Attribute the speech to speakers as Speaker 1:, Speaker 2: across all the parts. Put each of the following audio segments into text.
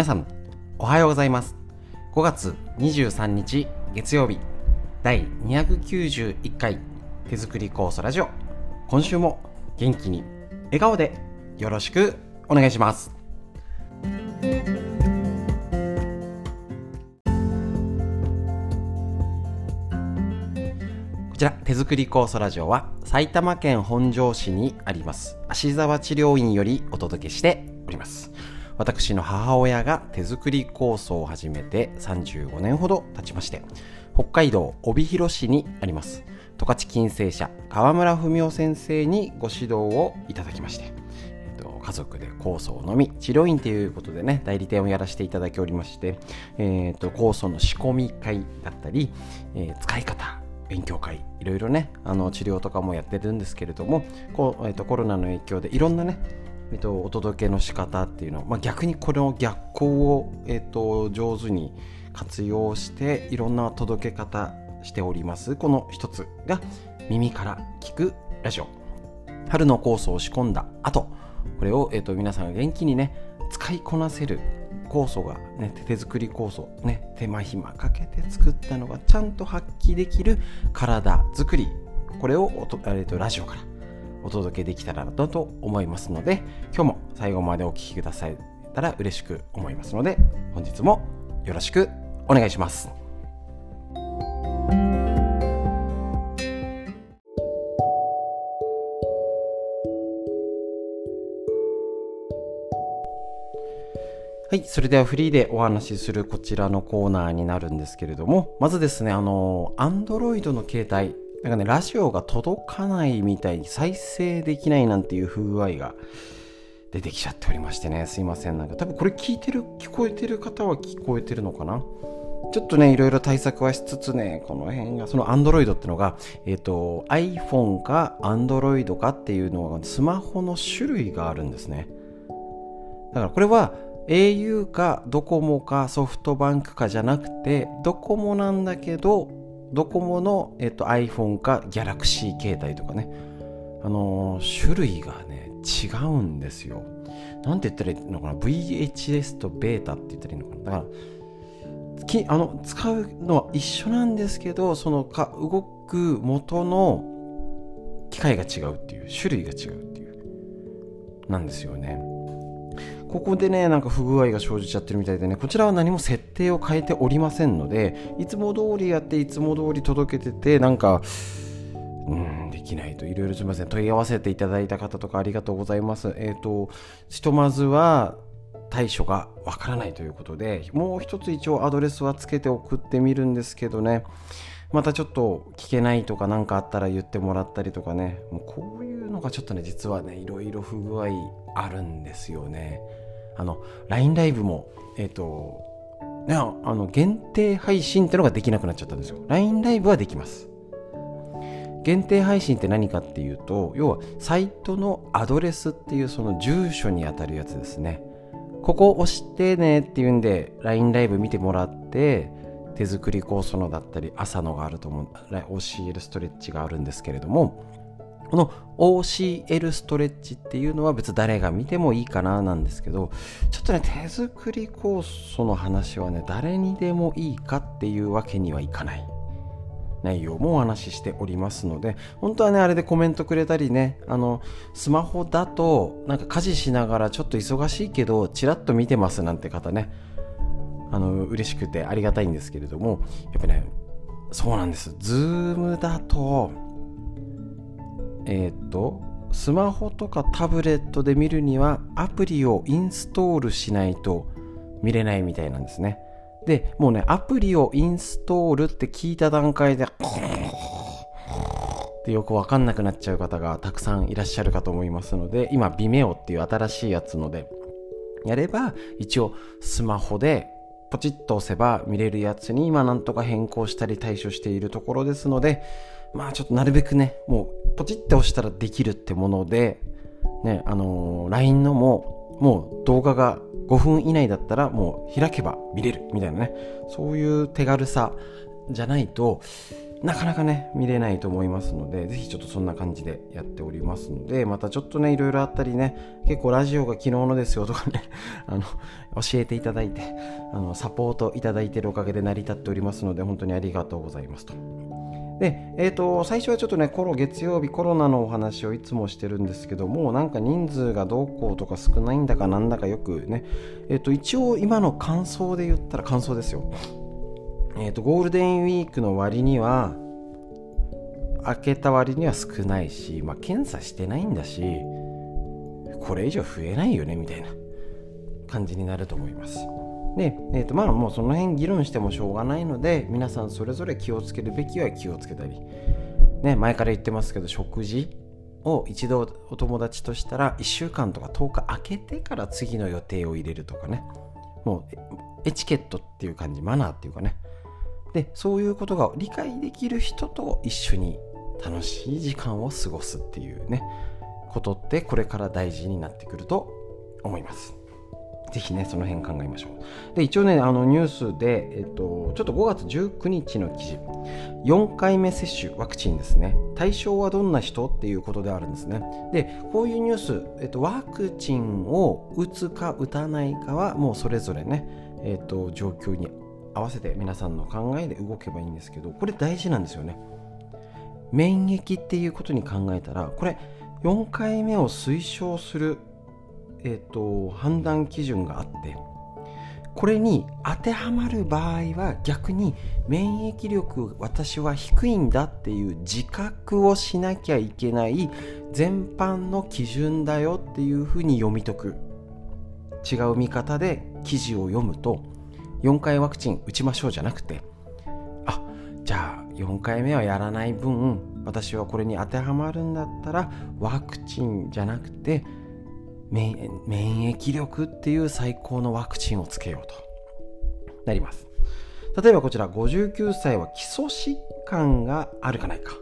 Speaker 1: 皆さんおはようございます。5月23日月曜日第291回手作り酵素ラジオ。今週も元気に笑顔でよろしくお願いします。こちら手作り酵素ラジオは埼玉県本庄市にあります芦沢治療院よりお届けしております。私の母親が手作り酵素を始めて35年ほど経ちまして北海道帯広市にあります。十勝金星社川村文夫先生にご指導をいただきまして家族で酵素を飲み治療院ということでね代理店をやらせていただきおりまして、えーと、酵素の仕込み会だったり、えー、使い方勉強会いろいろねあの治療とかもやってるんですけれどもこう、えーと、コロナの影響でいろんなねえっと、お届けの仕方っていうのまあ、逆にこれを逆行を、えっと、上手に活用していろんな届け方しております。この一つが耳から聞くラジオ。春の酵素を仕込んだ後。これを、えっと、皆さんが元気にね使いこなせる酵素が、ね、手作り酵素、ね、手間暇かけて作ったのがちゃんと発揮できる体作り。これをえっと、ラジオからお届けできたらなと思いますので今日も最後までお聴きくださったら嬉しく思いますので本日もよろしくお願いします。はい。それではフリーでお話しするこちらのコーナーになるんですけれども、まずですね、あの、Android の携帯、なんかね、ラジオが届かないみたいに再生できないなんていう不具合が出てきちゃっておりましてね、すいません。なんか多分これ聞いてる、聞こえてる方は聞こえてるのかな？ちょっとね、いろいろ対策はしつつね、この辺が、その Android ってのが、えっ、ー、と、iPhone か Android かっていうのが、スマホの種類があるんですね。だからこれは、au かドコモかソフトバンクかじゃなくてドコモなんだけどドコモの、えっと、iPhone か Galaxy 携帯とかね。あのー、種類がね違うんですよ。なんて言ったらいいのかな？VHS とベータって言ったらいいのかな？だからきあの使うのは一緒なんですけどそのか動く元の機械が違うっていう種類が違うっていうなんですよね。ここでね、なんか不具合が生じちゃってるみたいでね、こちらは何も設定を変えておりませんので、いつも通りやって、いつも通り届けてて、なんか、うん、できないと、いろいろすみません。問い合わせていただいた方とかありがとうございます。えっ、ー、と、ひとまずは、対処がわからないということで、もう一つ一応アドレスはつけて送ってみるんですけどね、またちょっと聞けないとか何かあったら言ってもらったりとかね、もうこういうのがちょっとね、実はね、いろいろ不具合あるんですよね。あの LINE ライブもえっ、ー、とね、あの限定配信ってのができなくなっちゃったんですよ。LINE ライブはできます。限定配信って何かっていうと要はサイトのアドレスっていうその住所にあたるやつですね。ここ押してねっていうんで LINE ライブ見てもらって手作り酵素のだったり朝のがあると思う OCL ストレッチがあるんですけれどもこの OCL ストレッチっていうのは別誰が見てもいいかななんですけど、ちょっとね、手作り酵素の話はね、誰にでもいいかっていうわけにはいかない。内容もお話ししておりますので、本当はね、あれでコメントくれたりね、あの、スマホだと、なんか家事しながらちょっと忙しいけど、ちらっと見てますなんて方ね、あの、嬉しくてありがたいんですけれども、やっぱね、そうなんです。ズームだと、えっ、とスマホとかタブレットで見るにはアプリをインストールしないと見れないみたいなんですね。でもうねアプリをインストールって聞いた段階で ってよくわかんなくなっちゃう方がたくさんいらっしゃるかと思いますので今 Vimeo っていう新しいやつのでやれば一応スマホでポチッと押せば見れるやつに今なんとか変更したり対処しているところですのでまあちょっとなるべくね、もうポチって押したらできるってもので、ね、あのー、LINE のも、もう動画が5分以内だったらもう開けば見れるみたいなね、そういう手軽さじゃないと、なかなかね見れないと思いますのでぜひちょっとそんな感じでやっておりますのでまたちょっとねいろいろあったりね結構ラジオが昨日のですよとかね あの教えていただいてあのサポートいただいているおかげで成り立っておりますので本当にありがとうございますと。で、えーと、最初はちょっとねコロ月曜日コロナのお話をいつもしてるんですけどもなんか人数がどうこうとか少ないんだかなんだかよくね、えーと、一応今の感想で言ったら感想ですよ。えーと、ゴールデンウィークの割には開けた割には少ないし、まあ、検査してないんだしこれ以上増えないよねみたいな感じになると思います。で、えーとまあ、もうその辺議論してもしょうがないので皆さんそれぞれ気をつけるべきは気をつけたり、ね、前から言ってますけど食事を一度お友達としたら1週間とか10日空けてから次の予定を入れるとかね。もうエチケットっていう感じマナーっていうかね。でそういうことが理解できる人と一緒に楽しい時間を過ごすっていうねことってこれから大事になってくると思います。ぜひねその辺考えましょう。で一応ねあのニュースで、えっと、ちょっと5月19日の記事。4回目接種ワクチンですね。対象はどんな人っていうことであるんですね。でこういうニュース、えっと、ワクチンを打つか打たないかはもうそれぞれね、えっと、状況に合わせて皆さんの考えで動けばいいんですけどこれ大事なんですよね。免疫っていうことに考えたらこれ4回目を推奨する、えーと、判断基準があってこれに当てはまる場合は逆に免疫力私は低いんだっていう自覚をしなきゃいけない全般の基準だよっていうふうに読み解く。違う見方で記事を読むと4回ワクチン打ちましょうじゃなくてあじゃあ4回目はやらない分私はこれに当てはまるんだったらワクチンじゃなくて免疫力っていう最高のワクチンをつけようと。なります。例えばこちら59歳は基礎疾患があるかないか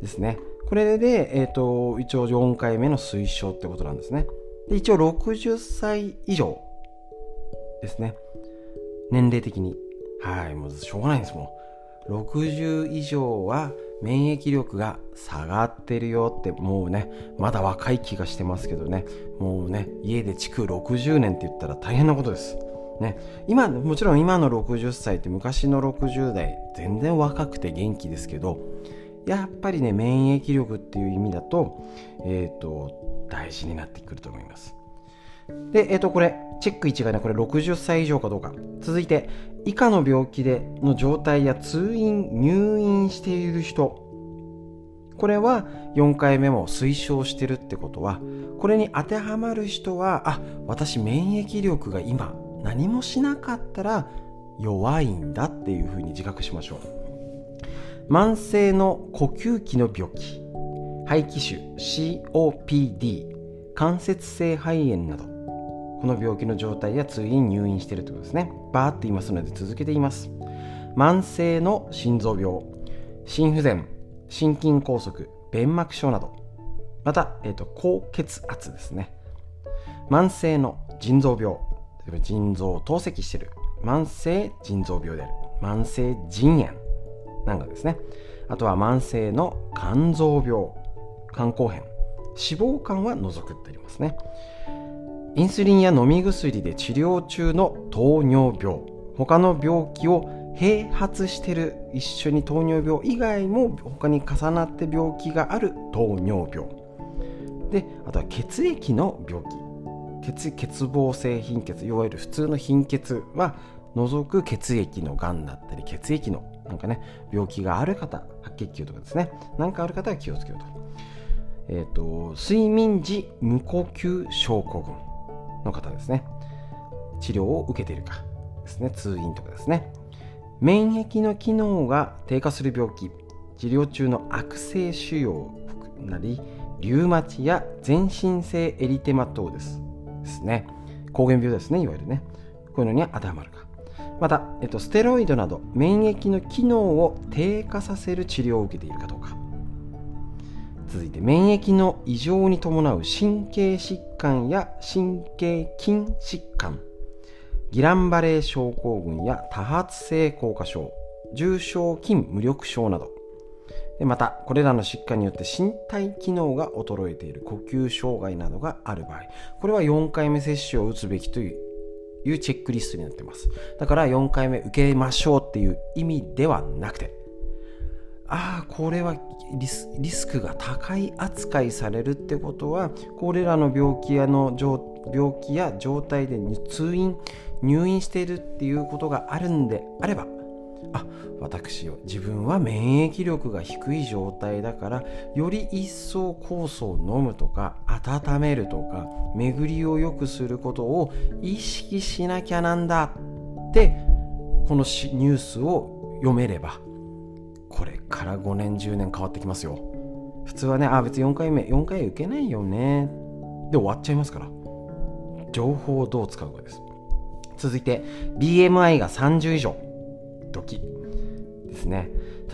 Speaker 1: ですね。これで、えーと、一応4回目の推奨ってことなんですね。で一応60歳以上ですね。年齢的に。はい、もうしょうがないんですもん。60以上は免疫力が下がってるよってもうねまだ若い気がしてますけどねもうね家で築60年って言ったら大変なことです。ね、今もちろん今の60歳って昔の60代全然若くて元気ですけどやっぱりね免疫力っていう意味だと,、えーと大事になってくると思います。で、えっ、ー、と、これ、チェック1がね、これ60歳以上かどうか。続いて、以下の病気での状態や通院、入院している人。これは4回目も推奨してるってことは、これに当てはまる人は、あ、私免疫力が今何もしなかったら弱いんだっていうふうに自覚しましょう。慢性の呼吸器の病気、肺気腫、COPD、関節性肺炎など、この病気の状態や通院入院してるということですねバーって言いますので続けています。慢性の心臓病心不全心筋梗塞弁膜症など。また、えーと、高血圧ですね。慢性の腎臓病腎臓を透析している。慢性腎臓病である。慢性腎炎なんかですね。あとは慢性の肝臓病肝硬変。脂肪肝は除くってありますね。インスリンや飲み薬で治療中の糖尿病。他の病気を併発してる一緒に糖尿病以外も他に重なって病気がある糖尿病。であとは血液の病気。血欠乏性貧血。いわゆる普通の貧血は除く血液のがんだったり血液のなんかね病気がある方白血球とかですね。何かある方は気をつけようと,、えーと睡眠時無呼吸症候群。の方ですね。治療を受けているかですね。通院とかですね。免疫の機能が低下する病気治療中の悪性腫瘍なりリウマチや全身性エリテマトーですですね。膠原病ですねいわゆるね。こういうのに当てはまるか。また、えっと、ステロイドなど免疫の機能を低下させる治療を受けているかどうか。続いて免疫の異常に伴う神経疾患や神経筋疾患ギランバレー症候群や多発性硬化症重症筋無力症など。でまたこれらの疾患によって身体機能が衰えている呼吸障害などがある場合これは4回目接種を打つべきというチェックリストになってます。だから4回目受けましょうっていう意味ではなくてああこれはリスリスクが高い扱いされるってことはこれらの病気やの病気や状態で通院入院しているっていうことがあるんであればあ私自分は免疫力が低い状態だからより一層酵素を飲むとか温めるとか巡りを良くすることを意識しなきゃなんだってこのニュースを読めれば。これから5年10年変わってきますよ。普通はねあ別に4回目4回受けないよね。で終わっちゃいますから。情報をどう使うかです。続いて BMI が30以上。時ですね。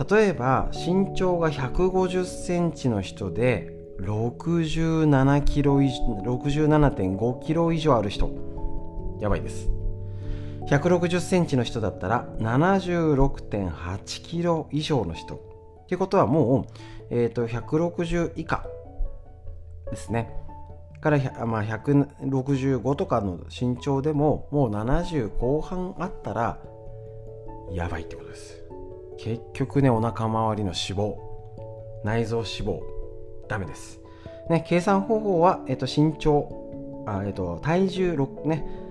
Speaker 1: 例えば身長が150センチの人で67キロ67.5キロ以上ある人。やばいです。160センチの人だったら76.8キロ以上の人。ってことはもう、えーと、160以下ですね。から、まあ、165とかの身長でももう70後半あったらやばいってことです。結局ねお腹周りの脂肪内臓脂肪ダメです。ね計算方法は、えっと、身長あ、えっと、体重ね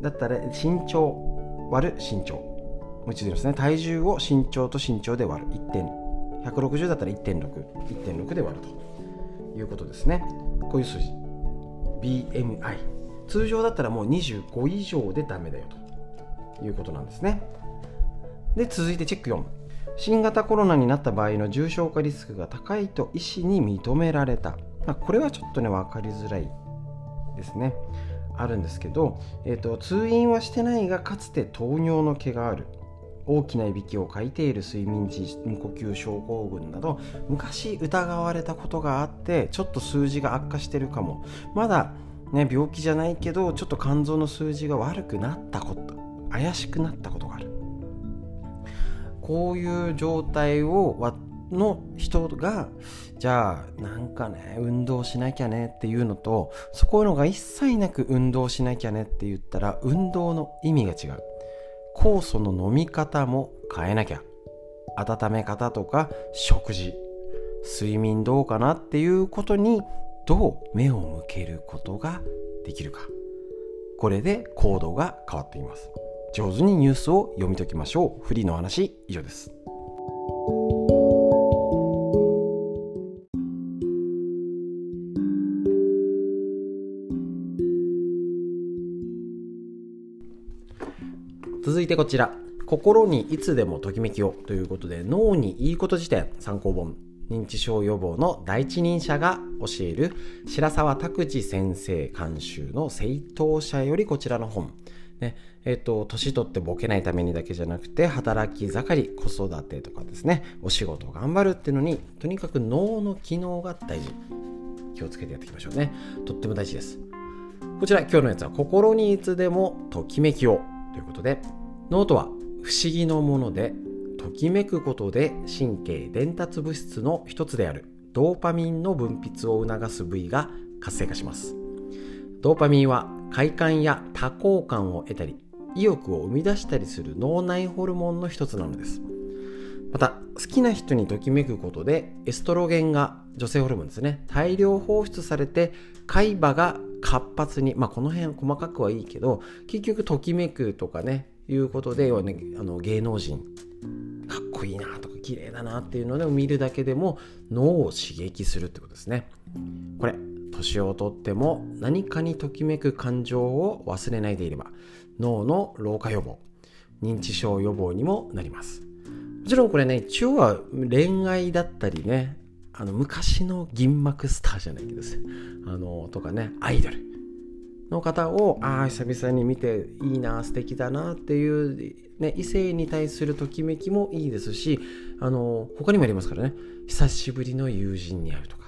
Speaker 1: だったら身長割る身長。もう一度言いますね。体重を身長と身長で割る。1点。160だったら1.61.6で割ると。いうことですね。こういう数字。BMI 通常だったらもう25以上でダメだよと。いうことなんですね。で続いてチェック4新型コロナになった場合の重症化リスクが高いと医師に認められた、まあ、これはちょっとね分かりづらいですね。あるんですけど、えーと、通院はしてないがかつて糖尿の毛がある。大きないびきをかいている睡眠時無呼吸症候群など昔疑われたことがあってちょっと数字が悪化してるかも。まだね病気じゃないけどちょっと肝臓の数字が悪くなったこと怪しくなったことがある。こういう状態をの人がじゃあなんかね運動しなきゃねっていうのとそこのが一切なく運動しなきゃねって言ったら運動の意味が違う。酵素の飲み方も変えなきゃ。温め方とか食事。睡眠どうかなっていうことにどう目を向けることができるか。これで行動が変わっています。上手にニュースを読み解きましょう。フリーの話以上です。てこちら。心にいつでもときめきを。ということで脳にいいこと辞典参考本。認知症予防の第一人者が教える白沢拓司先生監修の正当者よりこちらの本。ね。えっ、と年取ってボケないためにだけじゃなくて働き盛り子育てとかですね。お仕事頑張るっていうのにとにかく脳の機能が大事。気をつけてやっていきましょうね。とっても大事です。こちら今日のやつは心にいつでもときめきを。ということで脳とは不思議のものでときめくことで神経伝達物質の一つである。ドーパミンの分泌を促す部位が活性化します。ドーパミンは快感や多幸感を得たり意欲を生み出したりする脳内ホルモンの一つなのです。また好きな人にときめくことでエストロゲンが女性ホルモンですね。大量放出されて海馬が活発にまあこの辺細かくはいいけど結局ときめくとかねいうことで、ね、あの芸能人かっこいいなとか綺麗だなっていうのを見るだけでも脳を刺激するってことですね。これ年をとっても何かにときめく感情を忘れないでいれば脳の老化予防認知症予防にもなります。もちろんこれね一応は恋愛だったりねあの昔の銀幕スターじゃないけどあのとかねアイドル。の方をああ久々に見ていいな素敵だなっていう、ね、異性に対するときめきもいいですしあの他にもありますからね。久しぶりの友人に会うとか。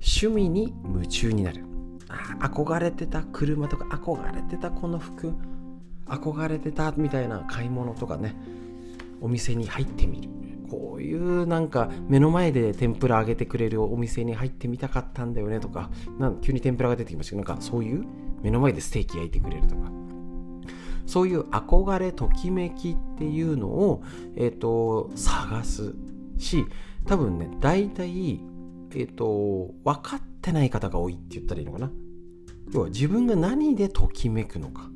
Speaker 1: 趣味に夢中になる。あ憧れてた車とか憧れてたこの服憧れてたみたいな買い物とかね。お店に入ってみる。こういうなんか目の前で天ぷら揚げてくれるお店に入ってみたかったんだよねとかなん急に天ぷらが出てきましたけどなんかそういう目の前でステーキ焼いてくれるとか。そういう憧れときめきっていうのを、えーと、探すし多分ね大体、えーと分かってない方が多いって言ったらいいのかな。要は自分が何でときめくのか。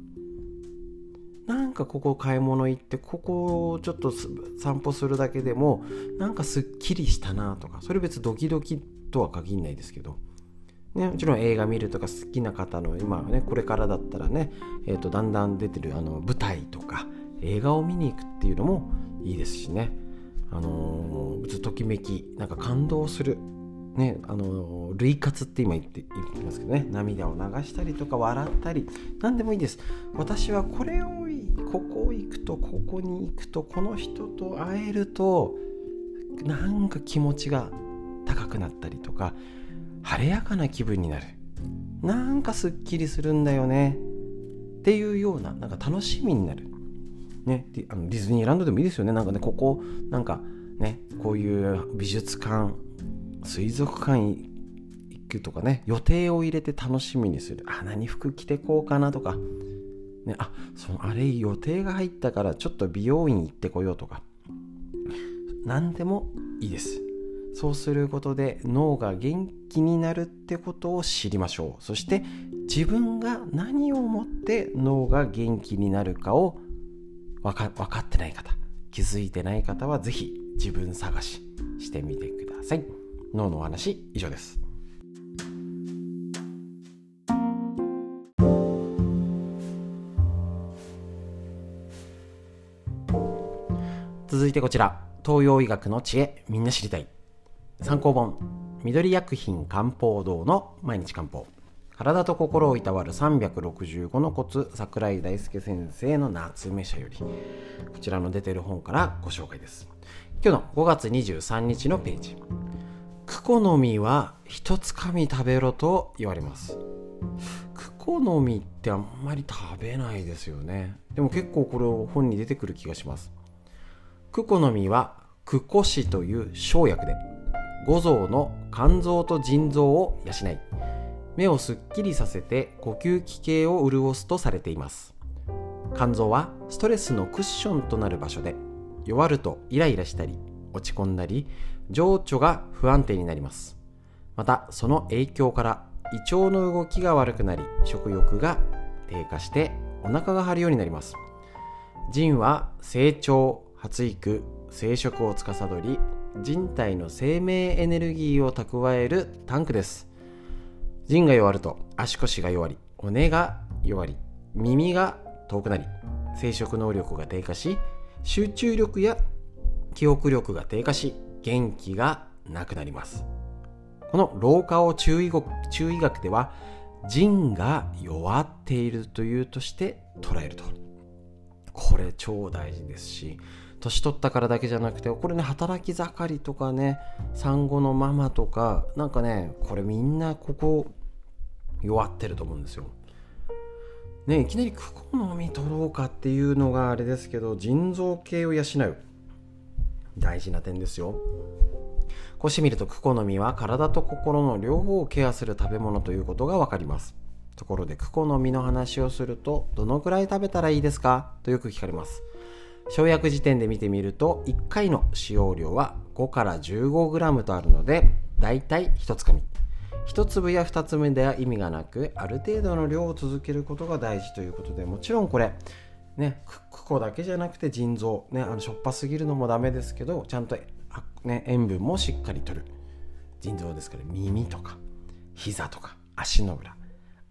Speaker 1: なんかここ買い物行ってここをちょっと散歩するだけでもなんかすっきりしたなとかそれ別ドキドキとは限らないですけど、ね、もちろん映画見るとか好きな方の今ねこれからだったらね、えー、とだんだん出てるあの舞台とか映画を見に行くっていうのもいいですしね。あのー、ときめきなんか感動する。ね、あの類活って今言って言ってますけどね。涙を流したりとか笑ったり何でもいいです。私はこれをここ行くとここに行くとこの人と会えるとなんか気持ちが高くなったりとか晴れやかな気分になる。なんかすっきりするんだよね。っていうようななんか楽しみになる。ね、あのディズニーランドでもいいですよね。なんかねここなんかねこういう美術館水族館行くとかね予定を入れて楽しみにする。あ何服着てこうかなとか。ねあそのあれ予定が入ったからちょっと美容院行ってこようとか。何でもいいです。そうすることで脳が元気になるってことを知りましょう。そして自分が何をもって脳が元気になるかを分か分かってない方。気づいてない方は是非自分探ししてみてください。脳のお話以上です。てこちら。東洋医学の知恵みんな知りたい。参考本。緑薬品漢方堂の毎日漢方。体と心をいたわる365のコツ桜井大輔先生の夏目社より。こちらの出てる本からご紹介です。今日の5月23日のページ。クコの実は一つかみ食べろと言われます。クコの実ってあんまり食べないですよね。でも結構これを本に出てくる気がします。クコの実はクコシという生薬で。五臓の肝臓と腎臓を養い目をすっきりさせて呼吸器系を潤すとされています。肝臓はストレスのクッションとなる場所で弱るとイライラしたり落ち込んだり情緒が不安定になります。またその影響から胃腸の動きが悪くなり食欲が低下してお腹が張るようになります。腎は成長発育生殖を司り人体の生命エネルギーを蓄えるタンクです。腎が弱ると足腰が弱り骨が弱り耳が遠くなり生殖能力が低下し集中力や記憶力が低下し元気がなくなります。この老化を中医中医学では腎が弱っているというとして捉えると。これ超大事ですし年取ったからだけじゃなくてこれね働き盛りとかね産後のママとかなんかねこれみんなここ弱ってると思うんですよ。ねいきなりクコの実取ろうかっていうのがあれですけど腎臓系を養う。大事な点ですよ。こうしてみるとクコの実は体と心の両方をケアする食べ物ということがわかります。ところでクコの実の話をするとどのくらい食べたらいいですか？とよく聞かれます。生薬時点で見てみると1回の使用量は5から 15g とあるのでだいたい1つかみ。1粒や2粒では意味がなくある程度の量を続けることが大事ということでもちろんこれね、クコだけじゃなくて腎臓、ね、あのしょっぱすぎるのもダメですけどちゃんと、ね、塩分もしっかりとる。腎臓ですから耳とか膝とか足の裏。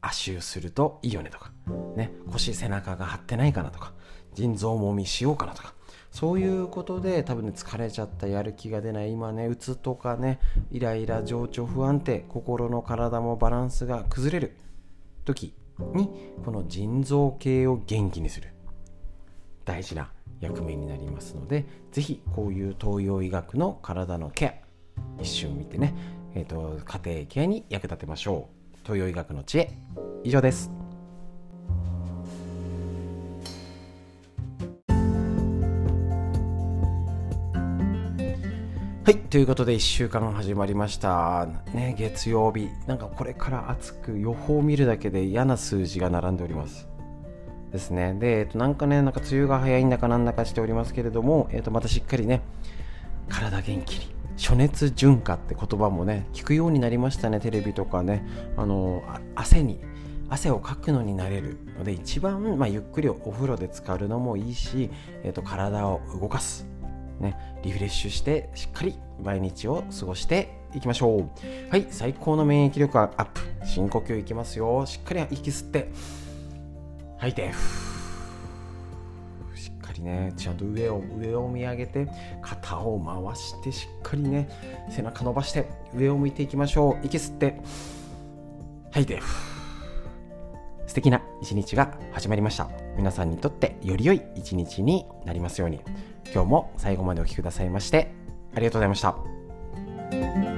Speaker 1: 足湯するといいよねとか、ね、腰背中が張ってないかなとか。腎臓もみしようかなとか。そういうことで多分ね疲れちゃったやる気が出ない。今ねうつとかねイライラ情緒不安定心の体もバランスが崩れる。時にこの腎臓系を元気にする。大事な役目になりますので是非こういう東洋医学の体のケア一瞬見てね、えーと、家庭ケアに役立てましょう。東洋医学の知恵以上ですはい、ということで1週間始まりました。ね、月曜日。なんかこれから暑く予報を見るだけで嫌な数字が並んでおります。ですね。で、えっと、なんかね、なんか梅雨が早いんだかなんだかしておりますけれども、えっと、またしっかりね、体元気に。暑熱順化って言葉もね、聞くようになりましたね、テレビとかね。あの、汗に、汗をかくのになれるので、一番、まあ、ゆっくりお風呂で浸かるのもいいし、えっと、体を動かす。ね、リフレッシュしてしっかり毎日を過ごしていきましょうはい最高の免疫力アップ深呼吸いきますよしっかり息吸って吐いてしっかりねちゃんと上を上を見上げて肩を回してしっかりね背中伸ばして上を向いていきましょう。息吸って吐いて。素敵な一日が始まりました。皆さんにとってより良い一日になりますように。今日も最後までお聴きくださいましてありがとうございました。